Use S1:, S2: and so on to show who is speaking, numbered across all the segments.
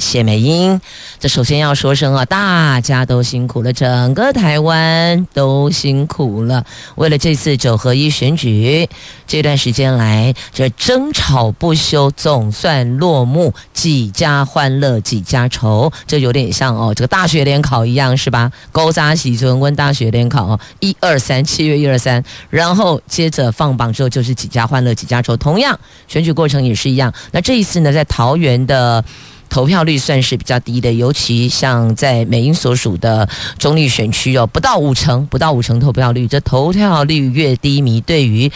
S1: 谢美英，这首先要说声啊，大家都辛苦了，整个台湾都辛苦了。为了这次九合一选举，这段时间来这争吵不休，总算落幕，几家欢乐几家愁，这有点像哦，这个大学联考一样是吧？勾扎喜存温大学联考，一二三，七月一二三，然后接着放榜之后就是几家欢乐几家愁，同样选举过程也是一样。那这一次呢，在桃园的。投票率算是比较低的，尤其像在美英所属的中立选区哦，不到五成，不到五成投票率，这投票率越低迷，对于。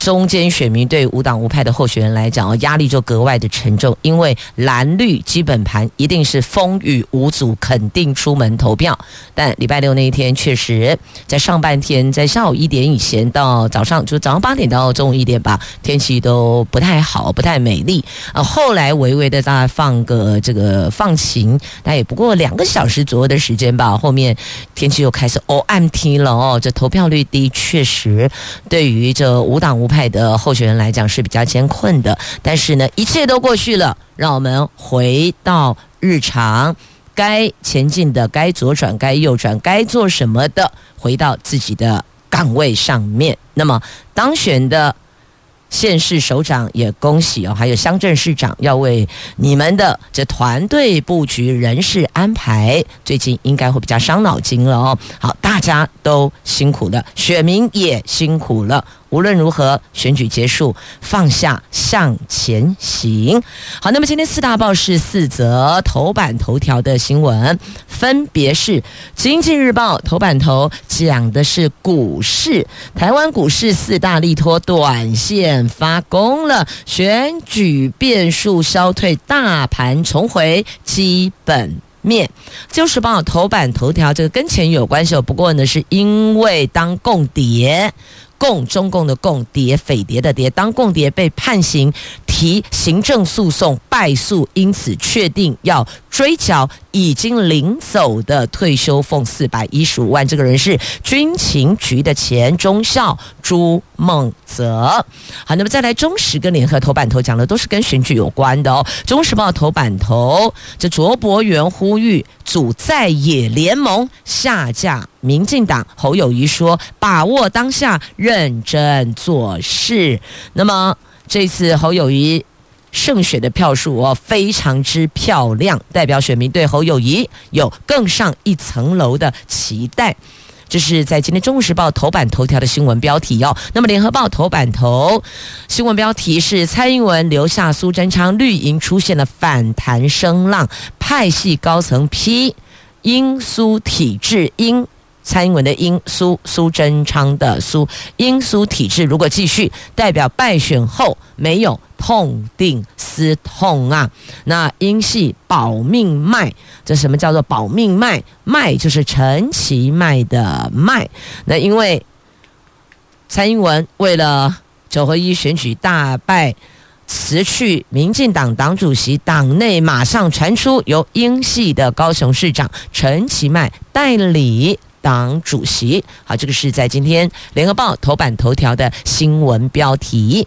S1: 中间选民对无党无派的候选人来讲，哦，压力就格外的沉重，因为蓝绿基本盘一定是风雨无阻，肯定出门投票。但礼拜六那一天，确实在上半天，在下午一点以前到早上，就早上八点到中午一点吧，天气都不太好，不太美丽。呃，后来微微的大概放个这个放晴，但也不过两个小时左右的时间吧，后面天气又开始哦暗天了哦，这投票率低，确实对于这无党无派的候选人来讲是比较艰困的，但是呢，一切都过去了，让我们回到日常，该前进的、该左转、该右转、该做什么的，回到自己的岗位上面。那么当选的县市首长也恭喜哦，还有乡镇市长要为你们的这团队布局、人事安排，最近应该会比较伤脑筋了哦。好，大家都辛苦了，选民也辛苦了。无论如何，选举结束，放下，向前行。好，那么今天四大报是四则头版头条的新闻，分别是《经济日报》头版头讲的是股市，台湾股市四大利托短线发功了，选举变数消退，大盘重回基本面。《就是报》头版头条这个跟钱有关系哦，不过呢，是因为当共谍。共中共的共谍匪谍的谍，当共谍被判刑提行政诉讼败诉，因此确定要追缴已经领走的退休俸四百一十五万。这个人是军情局的前中校朱孟泽。好，那么再来，中时跟联合头版头讲的都是跟选举有关的哦。中时报头版头，这卓博源呼吁组在野联盟下架。民进党侯友谊说：“把握当下，认真做事。”那么这次侯友谊胜选的票数哦，非常之漂亮，代表选民对侯友谊有更上一层楼的期待。这是在今天《中国时报》头版头条的新闻标题哦。那么《联合报》头版头新闻标题是：蔡英文留下苏贞昌，绿营出现了反弹声浪，派系高层批英苏体制英。蔡英文的英苏苏贞昌的苏英苏体制如果继续，代表败选后没有痛定思痛啊。那英系保命脉，这什么叫做保命脉？脉就是陈其迈的脉。那因为蔡英文为了九合一选举大败，辞去民进党党主席，党内马上传出由英系的高雄市长陈其迈代理。党主席，好，这个是在今天联合报头版头条的新闻标题。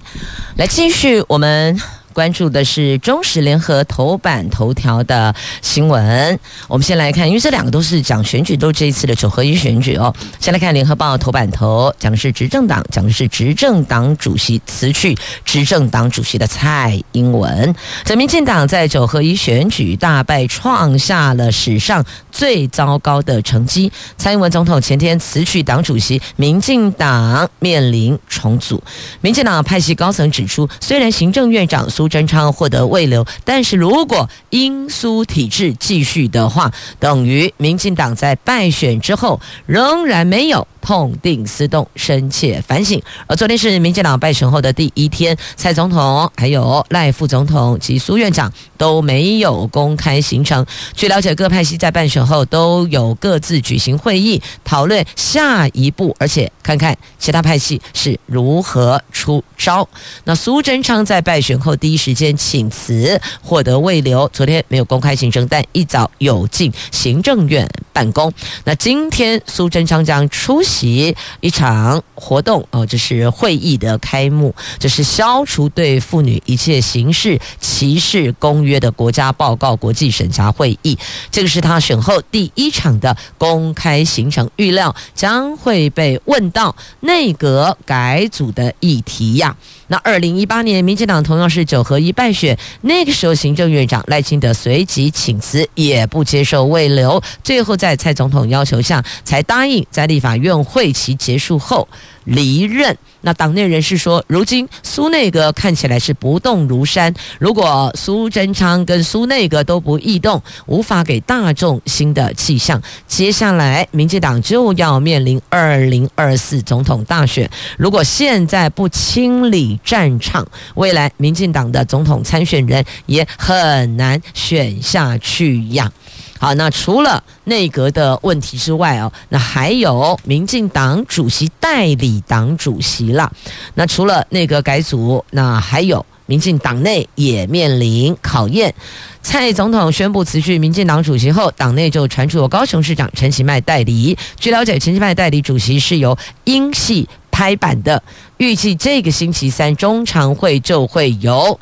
S1: 来继续我们。关注的是中时联合头版头条的新闻。我们先来看，因为这两个都是讲选举，都是这一次的九合一选举哦。先来看联合报头版头，讲的是执政党，讲的是执政党主席辞去执政党主席的蔡英文。这民进党在九合一选举大败，创下了史上最糟糕的成绩。蔡英文总统前天辞去党主席，民进党面临重组。民进党派系高层指出，虽然行政院长苏苏贞昌获得未留，但是如果英苏体制继续的话，等于民进党在败选之后仍然没有痛定思痛，深切反省。而昨天是民进党败选后的第一天，蔡总统、还有赖副总统及苏院长都没有公开行程。据了解，各派系在败选后都有各自举行会议，讨论下一步，而且看看其他派系是如何出招。那苏贞昌在败选后第一时间请辞，获得慰留。昨天没有公开行程，但一早有进行政院办公。那今天苏贞昌将出席其一场活动哦，这是会议的开幕，这是消除对妇女一切形式歧视公约的国家报告国际审查会议。这个是他选后第一场的公开行程，预料将会被问到内阁改组的议题呀。那二零一八年，民进党同样是九合一败选，那个时候行政院长赖清德随即请辞，也不接受慰留，最后在蔡总统要求下才答应在立法院会期结束后离任。那党内人士说，如今苏内阁看起来是不动如山。如果苏贞昌跟苏内阁都不异动，无法给大众新的气象。接下来，民进党就要面临二零二四总统大选。如果现在不清理战场，未来民进党的总统参选人也很难选下去呀。好，那除了内阁的问题之外哦，那还有民进党主席代理党主席了。那除了内阁改组，那还有民进党内也面临考验。蔡总统宣布辞去民进党主席后，党内就传出有高雄市长陈其迈代理。据了解，陈其迈代理主席是由英系拍板的，预计这个星期三中常会就会由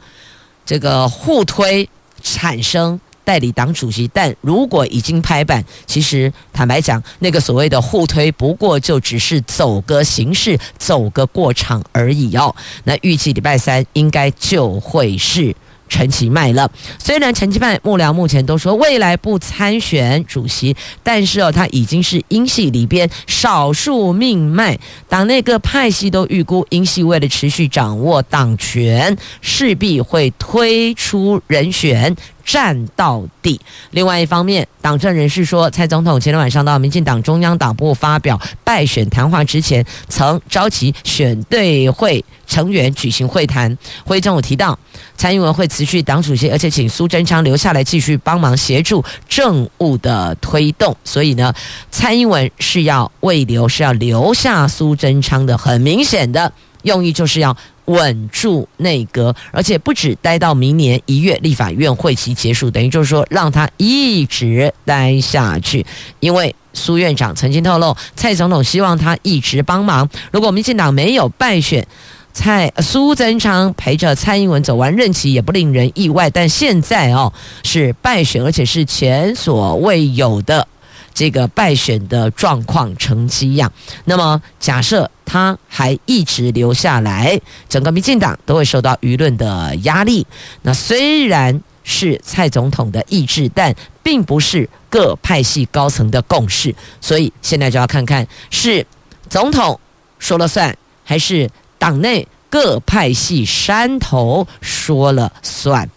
S1: 这个互推产生。代理党主席，但如果已经拍板，其实坦白讲，那个所谓的互推，不过就只是走个形式，走个过场而已哦。那预计礼拜三应该就会是。陈其迈了，虽然陈其迈幕僚目前都说未来不参选主席，但是哦，他已经是英系里边少数命脉，党内各派系都预估英系为了持续掌握党权，势必会推出人选。战到底。另外一方面，党政人士说，蔡总统前天晚上到民进党中央党部发表败选谈话之前，曾召集选对会成员举行会谈，会议中有提到蔡英文会辞去党主席，而且请苏贞昌留下来继续帮忙协助政务的推动。所以呢，蔡英文是要慰留，是要留下苏贞昌的，很明显的用意就是要稳住内阁，而且不止待到明年一月立法院会期结束，等于就是说让他一直待下去。因为苏院长曾经透露，蔡总统希望他一直帮忙。如果民进党没有败选，蔡苏贞昌陪着蔡英文走完任期也不令人意外，但现在哦是败选，而且是前所未有的这个败选的状况成绩样。那么假设他还一直留下来，整个民进党都会受到舆论的压力。那虽然是蔡总统的意志，但并不是各派系高层的共识，所以现在就要看看是总统说了算，还是。党内各派系山头说了算，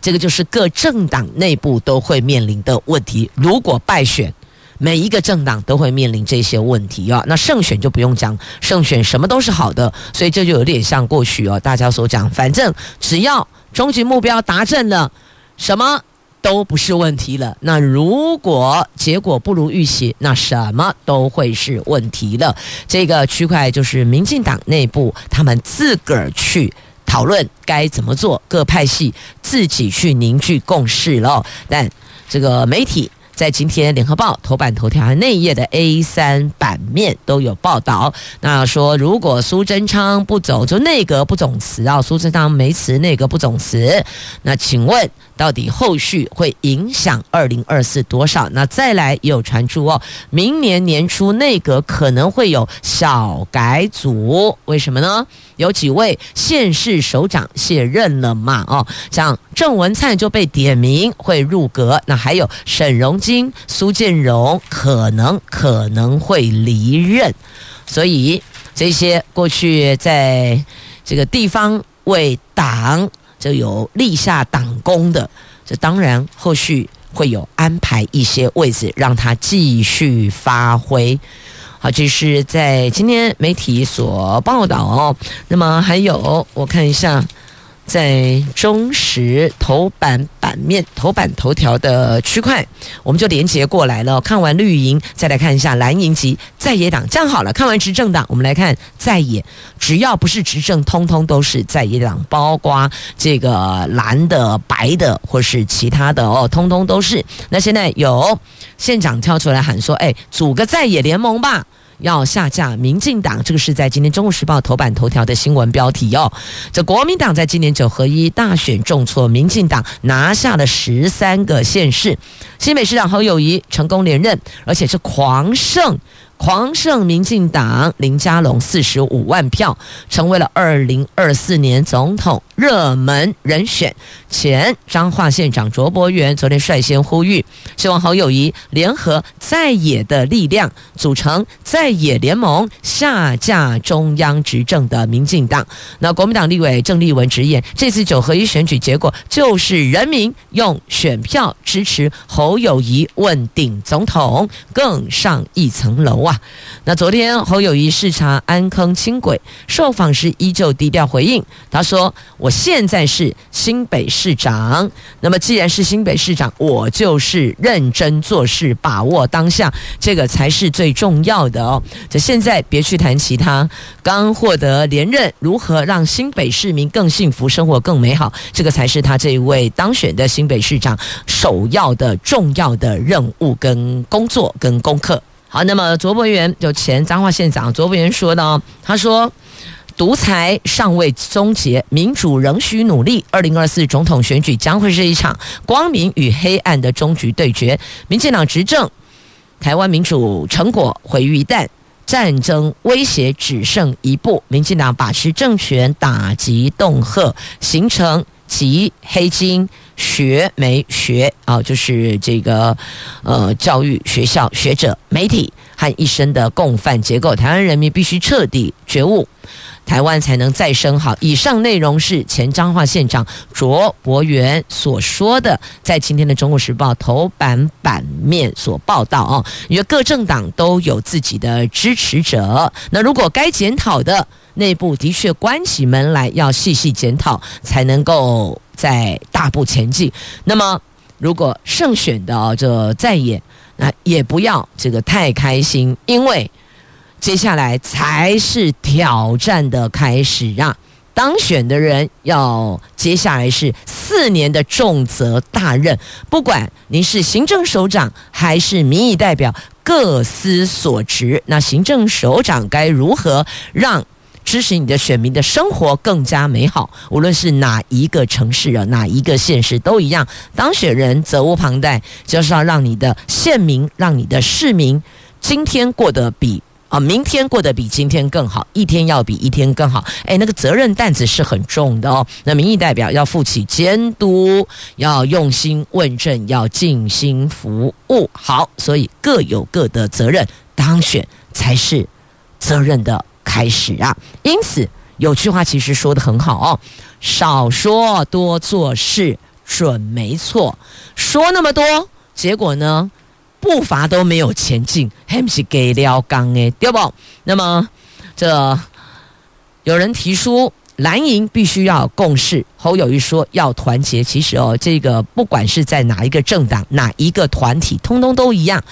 S1: 这个就是各政党内部都会面临的问题。如果败选，每一个政党都会面临这些问题啊。那胜选就不用讲，胜选什么都是好的，所以这就有点像过去哦，大家所讲，反正只要终极目标达成了，什么？都不是问题了。那如果结果不如预期，那什么都会是问题了。这个区块就是民进党内部他们自个儿去讨论该怎么做，各派系自己去凝聚共识了。但这个媒体。在今天《联合报》头版头条和内页的 A 三版面都有报道。那说，如果苏贞昌不走，就内阁不总辞啊，苏贞昌没辞，内阁不总辞。那请问，到底后续会影响二零二四多少？那再来也有传出哦，明年年初内阁可能会有小改组，为什么呢？有几位县市首长卸任了嘛？哦，像郑文灿就被点名会入阁，那还有沈荣金、苏建荣可能可能会离任，所以这些过去在这个地方为党就有立下党功的，这当然后续会有安排一些位置让他继续发挥。好，这是在今天媒体所报道哦。那么还有，我看一下。在中时头版版面、头版头条的区块，我们就连接过来了。看完绿营，再来看一下蓝营及在野党。这样好了，看完执政党，我们来看在野。只要不是执政，通通都是在野党，包括这个蓝的、白的，或是其他的哦，通通都是。那现在有县长跳出来喊说：“哎，组个在野联盟吧。”要下架民进党，这个是在今天《中国时报》头版头条的新闻标题哦。这国民党在今年九合一大选重挫，民进党拿下了十三个县市，新北市长侯友谊成功连任，而且是狂胜。狂胜民进党林佳龙四十五万票，成为了二零二四年总统热门人选。前彰化县长卓博源昨天率先呼吁，希望侯友谊联合在野的力量，组成在野联盟，下架中央执政的民进党。那国民党立委郑丽文直言，这次九合一选举结果就是人民用选票支持侯友谊问鼎总统，更上一层楼啊！那昨天侯友谊视察安坑轻轨，受访时依旧低调回应。他说：“我现在是新北市长，那么既然是新北市长，我就是认真做事，把握当下，这个才是最重要的哦。这现在别去谈其他，刚获得连任，如何让新北市民更幸福，生活更美好，这个才是他这一位当选的新北市长首要的重要的任务跟工作跟功课。”好，那么卓博元就前彰化县长卓博元说呢，他说，独裁尚未终结，民主仍需努力。二零二四总统选举将会是一场光明与黑暗的终局对决。民进党执政，台湾民主成果毁于一旦，战争威胁只剩一步。民进党把持政权，打击恫吓，形成极黑金。学媒学啊，就是这个呃，教育学校学者、媒体和一生的共犯结构，台湾人民必须彻底觉悟，台湾才能再生好。以上内容是前彰化县长卓博源所说的，在今天的《中国时报》头版版面所报道啊，因为各政党都有自己的支持者，那如果该检讨的内部的确关起门来要细细检讨，才能够。在大步前进。那么，如果胜选的这再也，那也不要这个太开心，因为接下来才是挑战的开始啊！当选的人要接下来是四年的重责大任，不管您是行政首长还是民意代表，各司所职。那行政首长该如何让？支持你的选民的生活更加美好，无论是哪一个城市啊，哪一个县市都一样。当选人责无旁贷，就是要让你的县民、让你的市民今天过得比啊，明天过得比今天更好，一天要比一天更好。哎，那个责任担子是很重的哦。那民意代表要负起监督，要用心问政，要尽心服务。好，所以各有各的责任，当选才是责任的。开始啊！因此有句话其实说的很好哦，少说多做事准没错。说那么多，结果呢，步伐都没有前进，还不是给了刚诶，对不？那么这有人提出蓝营必须要共识，侯友谊说要团结。其实哦，这个不管是在哪一个政党、哪一个团体，通通都一样。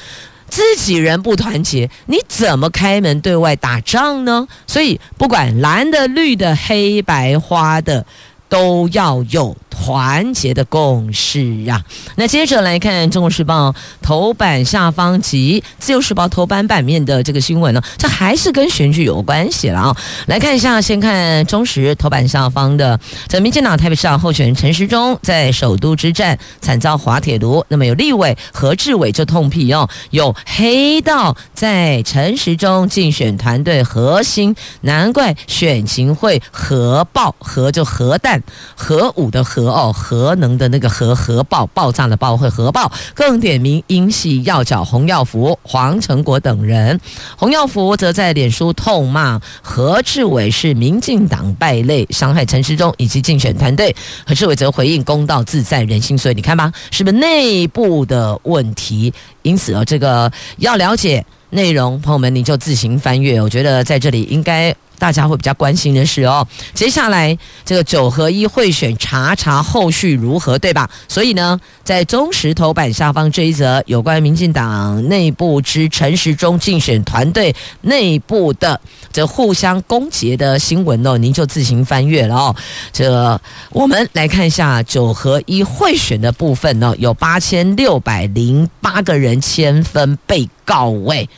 S1: 自己人不团结，你怎么开门对外打仗呢？所以，不管蓝的、绿的、黑白花的，都要有。团结的共识啊！那接着来看《中国时报》头版下方及《自由时报》头版版面的这个新闻呢，这还是跟选举有关系了啊！来看一下，先看中时头版下方的，这民进党台北市长候选人陈时中在首都之战惨遭滑铁卢，那么有立委何志伟就痛批哦，有黑道在陈时中竞选团队核心，难怪选情会核爆，核就核弹核武的核。核哦，核能的那个核核爆爆炸的爆会核爆，更点名英系要角洪耀福、黄成国等人。洪耀福则在脸书痛骂何志伟是民进党败类，伤害陈时中以及竞选团队。何志伟则回应：公道自在人心，所以你看吧，是不是内部的问题？因此啊，这个要了解内容，朋友们你就自行翻阅。我觉得在这里应该。大家会比较关心的是哦，接下来这个九合一会选查查后续如何，对吧？所以呢，在中时头版下方这一则有关民进党内部之陈时中竞选团队内部的这互相攻讦的新闻哦，您就自行翻阅了哦。这我们来看一下九合一会选的部分呢，有八千六百零八个人签分被告位。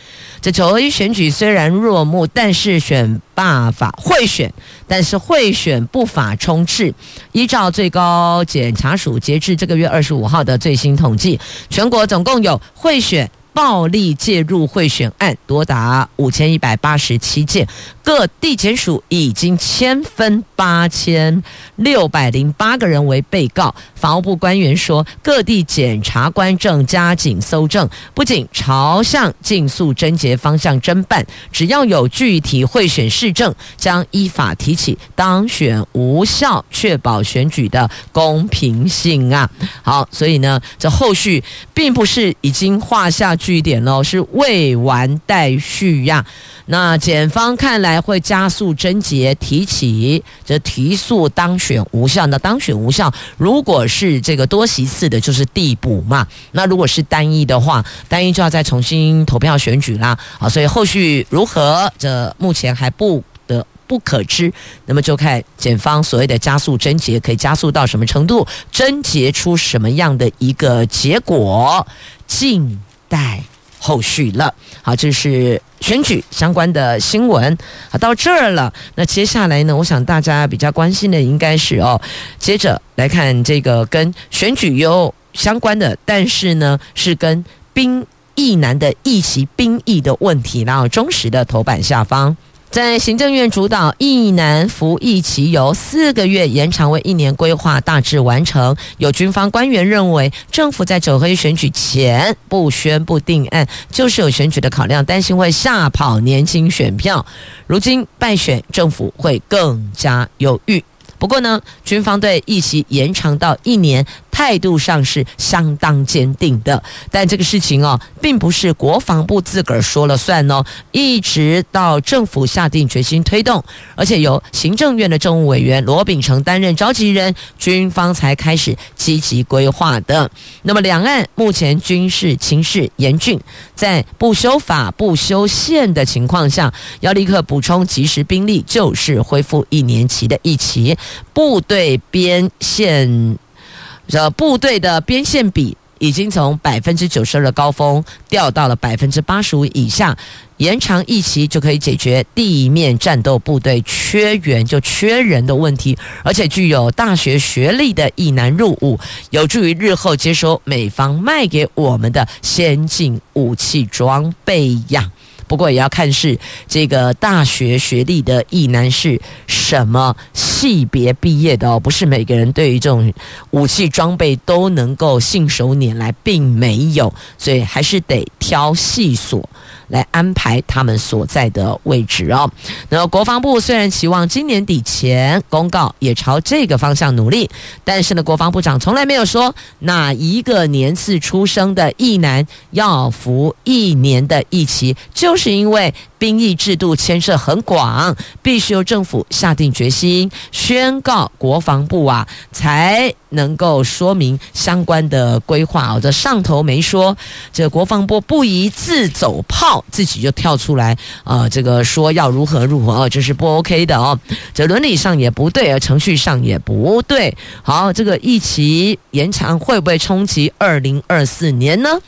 S1: 这九合一选举虽然落幕，但是选罢法贿选，但是贿选不法充斥。依照最高检察署截至这个月二十五号的最新统计，全国总共有贿选。暴力介入贿选案多达五千一百八十七件，各地检署已经签分八千六百零八个人为被告。法务部官员说，各地检察官正加紧搜证，不仅朝向尽速侦结方向侦办，只要有具体贿选事证，将依法提起当选无效，确保选举的公平性啊。好，所以呢，这后续并不是已经画下。据点喽，是未完待续呀。那检方看来会加速侦结，提起这提速当选无效。那当选无效，如果是这个多席次的，就是递补嘛。那如果是单一的话，单一就要再重新投票选举啦。好，所以后续如何，这目前还不得不可知。那么就看检方所谓的加速侦结，可以加速到什么程度，侦结出什么样的一个结果，进。待后续了。好，这是选举相关的新闻。好，到这儿了。那接下来呢？我想大家比较关心的应该是哦，接着来看这个跟选举有相关的，但是呢是跟兵役男的役期兵役的问题。然后忠实的头版下方。在行政院主导一南服役期由四个月延长为一年，规划大致完成。有军方官员认为，政府在九合一选举前不宣布定案，就是有选举的考量，担心会吓跑年轻选票。如今败选，政府会更加犹豫。不过呢，军方对役期延长到一年。态度上是相当坚定的，但这个事情哦，并不是国防部自个儿说了算哦，一直到政府下定决心推动，而且由行政院的政务委员罗秉成担任召集人，军方才开始积极规划的。那么，两岸目前军事情势严峻，在不修法、不修宪的情况下，要立刻补充及时兵力，就是恢复一年期的一期，部队边线。这部队的边线比已经从百分之九十二的高峰掉到了百分之八十五以下，延长役期就可以解决地面战斗部队缺员就缺人的问题，而且具有大学学历的役男入伍，有助于日后接收美方卖给我们的先进武器装备呀。不过也要看是这个大学学历的意男是什么系别毕业的哦，不是每个人对于这种武器装备都能够信手拈来，并没有，所以还是得挑细所。来安排他们所在的位置哦。那国防部虽然期望今年底前公告，也朝这个方向努力，但是呢，国防部长从来没有说哪一个年次出生的役男要服一年的役期，就是因为。兵役制度牵涉很广，必须由政府下定决心，宣告国防部啊，才能够说明相关的规划。这上头没说，这国防部不宜自走炮，自己就跳出来啊、呃，这个说要如何如何，哦这是不 OK 的哦。这伦理上也不对，而程序上也不对。好，这个役期延长会不会冲击二零二四年呢？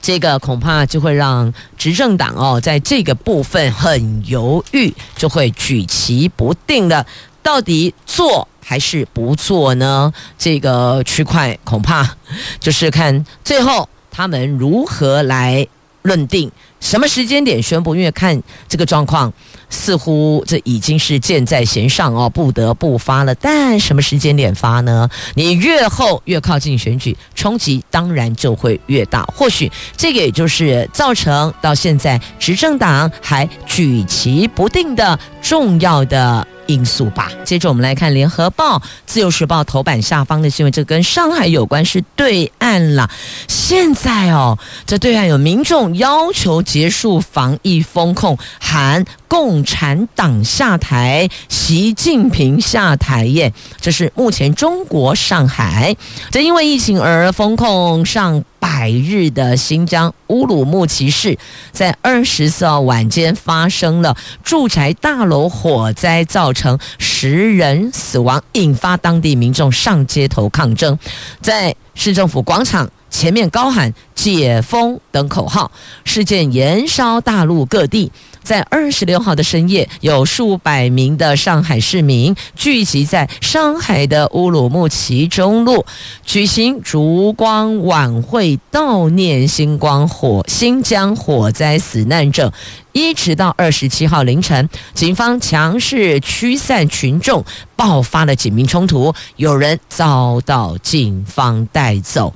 S1: 这个恐怕就会让执政党哦，在这个部分很犹豫，就会举棋不定的，到底做还是不做呢？这个区块恐怕就是看最后他们如何来认定什么时间点宣布，因为看这个状况，似乎这已经是箭在弦上哦，不得不发了。但什么时间点发呢？你越后越靠近选举，冲击当然就会越大。或许这个也就是造成到现在执政党还举棋不定的重要的因素吧。接着我们来看《联合报》《自由时报》头版下方的新闻，这跟上海有关，是对岸了。现在哦，这对岸有民众要求结束防疫封控，喊共产党下台，习近平下台耶。这是目前中国上海，这因为疫情而封控上百日的新疆乌鲁木齐市，在二十四号晚间发生了住宅大楼火灾，造成十人死亡，引发当地民众上街头抗争，在市政府广场前面高喊“解封”等口号，事件延烧大陆各地。在二十六号的深夜，有数百名的上海市民聚集在上海的乌鲁木齐中路，举行烛光晚会，悼念新光火新疆火灾死难者。一直到二十七号凌晨，警方强势驱散群众，爆发了警民冲突，有人遭到警方带走。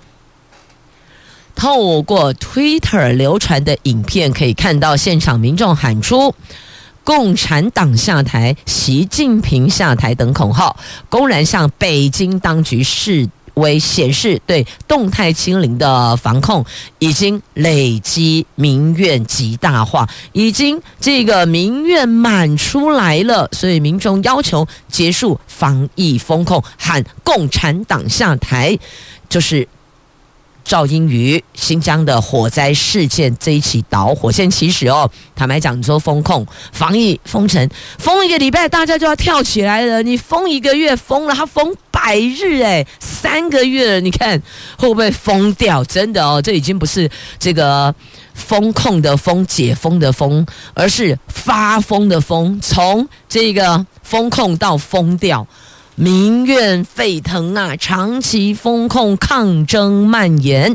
S1: 透过 Twitter 流传的影片，可以看到现场民众喊出“共产党下台，习近平下台”等口号，公然向北京当局示威，显示对动态清零的防控已经累积民怨极大化，已经这个民怨满出来了，所以民众要求结束防疫封控，喊“共产党下台”，就是。肇因于新疆的火灾事件这一起导火线，其实哦，坦白讲，你说封控、防疫、封城，封一个礼拜，大家就要跳起来了。你封一个月，封了，他封百日，诶，三个月了，你看会不会疯掉？真的哦，这已经不是这个封控的封、解封的封，而是发疯的疯，从这个封控到疯掉。民怨沸腾啊！长期封控抗争蔓延，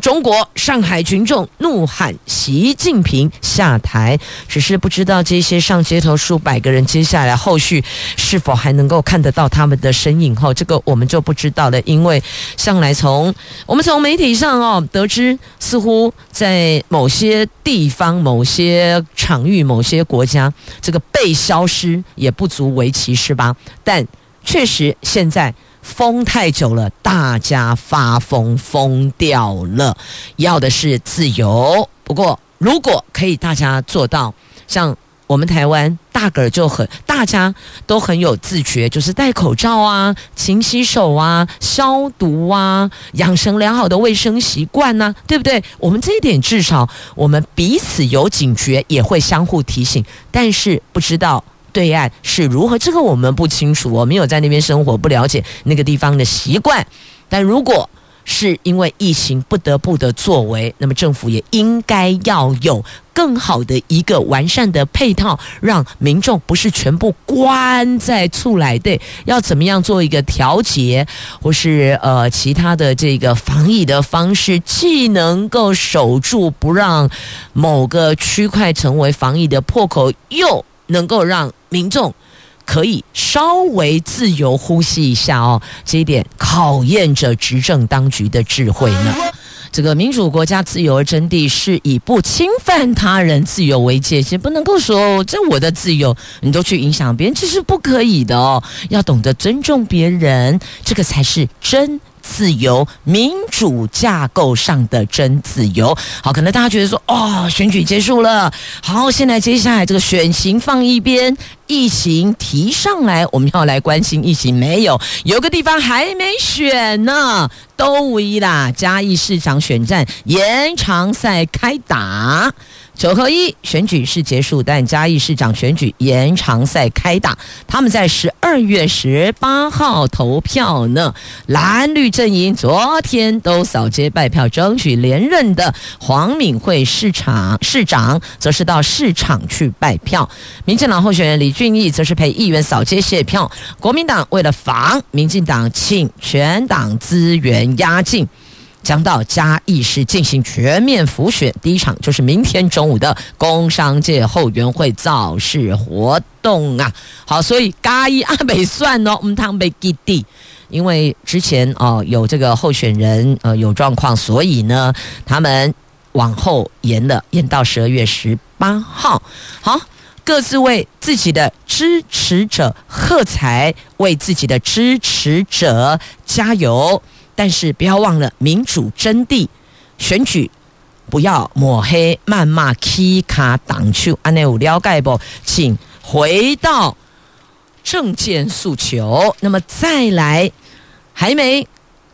S1: 中国上海群众怒喊习近平下台，只是不知道这些上街头数百个人，接下来后续是否还能够看得到他们的身影？哈，这个我们就不知道了。因为向来从我们从媒体上哦得知，似乎在某些地方、某些场域、某些国家，这个被消失也不足为奇，是吧？但确实，现在封太久了，大家发疯疯掉了，要的是自由。不过，如果可以，大家做到像我们台湾大个儿就很，大家都很有自觉，就是戴口罩啊、勤洗手啊、消毒啊，养成良好的卫生习惯呐，对不对？我们这一点至少我们彼此有警觉，也会相互提醒。但是不知道。对岸是如何？这个我们不清楚，我没有在那边生活，不了解那个地方的习惯。但如果是因为疫情不得不的作为，那么政府也应该要有更好的一个完善的配套，让民众不是全部关在厝内，对，要怎么样做一个调节，或是呃其他的这个防疫的方式，既能够守住不让某个区块成为防疫的破口，又能够让民众可以稍微自由呼吸一下哦，这一点考验着执政当局的智慧呢。这个民主国家自由而真谛是以不侵犯他人自由为界限，不能够说这我的自由你都去影响别人，这是不可以的哦。要懂得尊重别人，这个才是真。自由民主架构上的真自由，好，可能大家觉得说，哦，选举结束了，好，现在接下来这个选情放一边，疫情提上来，我们要来关心疫情没有？有个地方还没选呢，都无一啦，嘉义市长选战延长赛开打。九合一选举是结束，但嘉义市长选举延长赛开打。他们在十二月十八号投票呢。蓝绿阵营昨天都扫街拜票，争取连任的黄敏惠市长市长，则是到市场去拜票。民进党候选人李俊毅则是陪议员扫街谢票。国民党为了防民进党，请全党资源压境。将到嘉义市进行全面辅选，第一场就是明天中午的工商界后援会造势活动啊。好，所以嘉义阿北算哦，唔通被给地，因为之前哦有这个候选人呃有状况，所以呢他们往后延了，延到十二月十八号。好。各自为自己的支持者喝彩，为自己的支持者加油。但是不要忘了民主真谛，选举不要抹黑、谩骂、踢卡挡球。安内有了解不？请回到政见诉求。那么再来，还没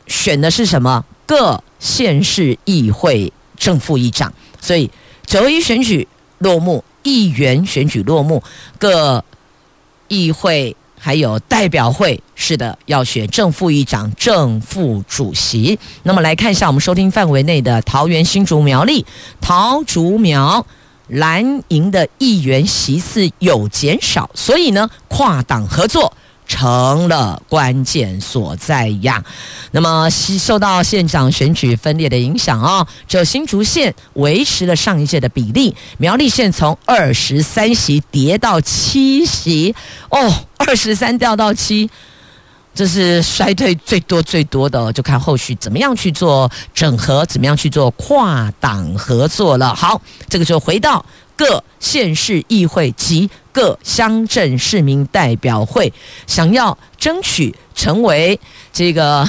S1: 选的是什么？各县市议会正副议长。所以九一选举落幕。议员选举落幕，各议会还有代表会，是的，要选正副议长、正副主席。那么来看一下我们收听范围内的桃园、新竹、苗栗、桃竹苗蓝营的议员席次有减少，所以呢，跨党合作。成了关键所在呀。那么，受到县长选举分裂的影响啊、哦，只有新竹县维持了上一届的比例，苗栗县从二十三席跌到七席哦，二十三掉到七，这是衰退最多最多的，就看后续怎么样去做整合，怎么样去做跨党合作了。好，这个就回到。各县市议会及各乡镇市民代表会想要争取成为这个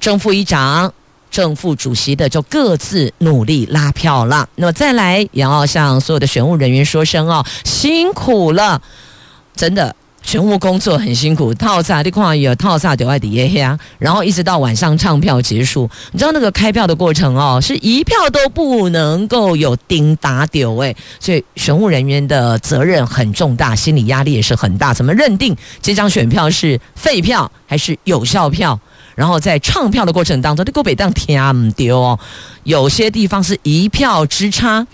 S1: 正副议长、正副主席的，就各自努力拉票了。那么再来，也要向所有的选务人员说声哦，辛苦了，真的。选务工作很辛苦，套餐的话有套餐就在底下，然后一直到晚上唱票结束。你知道那个开票的过程哦，是一票都不能够有丁打丢诶，所以选务人员的责任很重大，心理压力也是很大。怎么认定这张选票是废票还是有效票？然后在唱票的过程当中，你够北当天唔丢哦，有些地方是一票之差。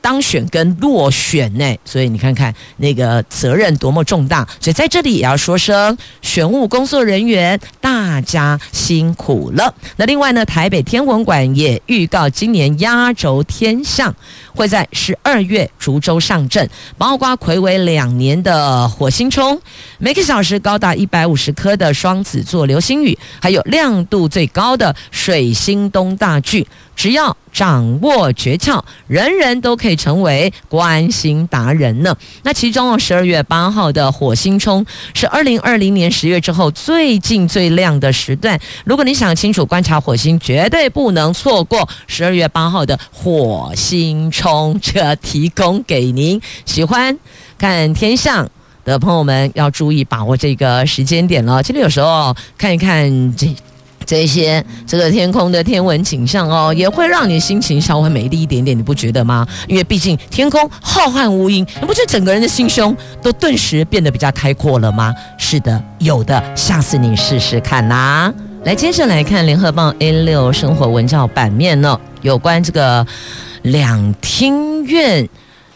S1: 当选跟落选呢，所以你看看那个责任多么重大，所以在这里也要说声选务工作人员大家辛苦了。那另外呢，台北天文馆也预告今年压轴天象会在十二月逐周上阵，包括睽违两年的火星冲，每个小时高达一百五十颗的双子座流星雨，还有亮度最高的水星东大距。只要掌握诀窍，人人都可以成为观星达人呢。那其中十二月八号的火星冲是二零二零年十月之后最近最亮的时段。如果你想清楚观察火星，绝对不能错过十二月八号的火星冲。这提供给您喜欢看天象的朋友们要注意把握这个时间点了。其实有时候看一看这。这些这个天空的天文景象哦，也会让你心情稍微美丽一点点，你不觉得吗？因为毕竟天空浩瀚无垠，你不觉得整个人的心胸都顿时变得比较开阔了吗？是的，有的，下次你试试看呐、啊。来，接着来看《联合报》A 六生活文教版面呢，有关这个两厅院。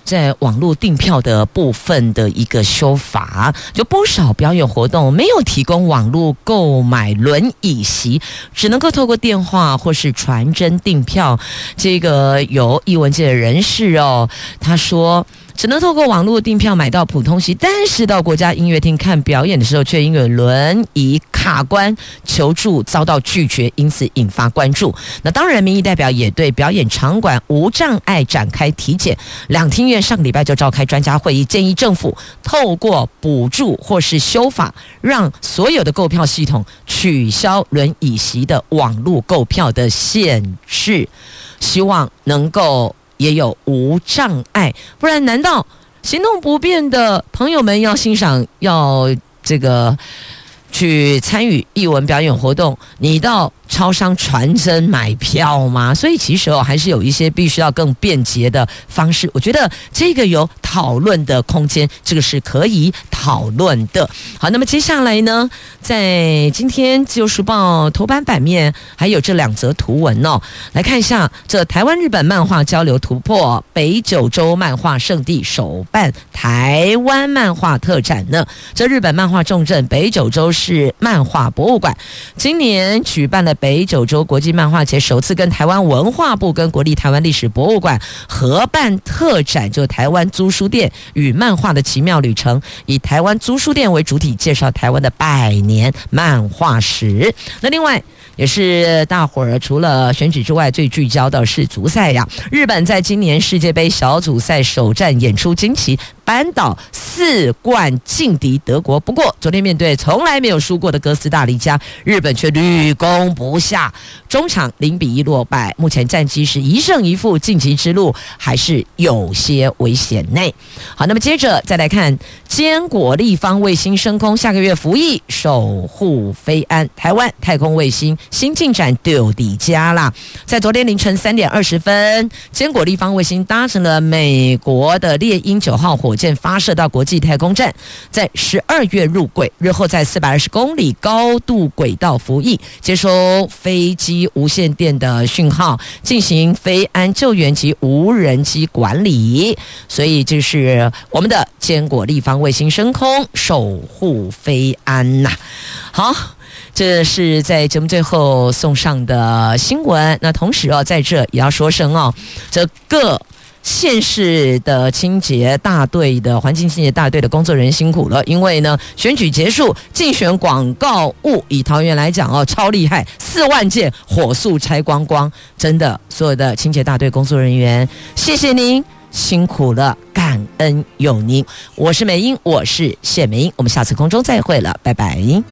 S1: 在网络订票的部分的一个修法，就不少表演活动没有提供网络购买轮椅席，只能够透过电话或是传真订票。这个有艺文界的人士哦，他说。只能透过网络订票买到普通席，但是到国家音乐厅看表演的时候，却因为轮椅卡关求助遭到拒绝，因此引发关注。那当然，民意代表也对表演场馆无障碍展开体检。两厅院上个礼拜就召开专家会议，建议政府透过补助或是修法，让所有的购票系统取消轮椅席的网络购票的限制，希望能够。也有无障碍，不然难道行动不便的朋友们要欣赏、要这个去参与艺文表演活动，你到超商传真买票吗？所以其实哦，还是有一些必须要更便捷的方式。我觉得这个有。讨论的空间，这个是可以讨论的。好，那么接下来呢，在今天《自由时报》头版版面还有这两则图文哦，来看一下这台湾日本漫画交流突破，北九州漫画圣地首办台湾漫画特展呢。这日本漫画重镇北九州是漫画博物馆今年举办了北九州国际漫画节，首次跟台湾文化部跟国立台湾历史博物馆合办特展，就台湾租书店与漫画的奇妙旅程，以台湾租书店为主体，介绍台湾的百年漫画史。那另外。也是大伙儿除了选举之外最聚焦的是足赛呀。日本在今年世界杯小组赛首战演出惊奇，扳倒四冠劲敌德国。不过昨天面对从来没有输过的哥斯达黎加，日本却屡攻不下，中场零比一落败。目前战绩是一胜一负，晋级之路还是有些危险内。好，那么接着再来看坚果立方卫星升空，下个月服役，守护飞安，台湾太空卫星。新进展丢底加啦，在昨天凌晨三点二十分，坚果立方卫星搭乘了美国的猎鹰九号火箭发射到国际太空站，在十二月入轨，日后在四百二十公里高度轨道服役，接收飞机无线电的讯号，进行飞安救援及无人机管理。所以这是我们的坚果立方卫星升空，守护飞安呐。好。这是在节目最后送上的新闻。那同时哦，在这也要说声哦，这各县市的清洁大队的环境清洁大队的工作人员辛苦了，因为呢，选举结束，竞选广告物以桃园来讲哦，超厉害，四万件火速拆光光，真的，所有的清洁大队工作人员，谢谢您辛苦了，感恩有您。我是美英，我是谢美英，我们下次空中再会了，拜拜。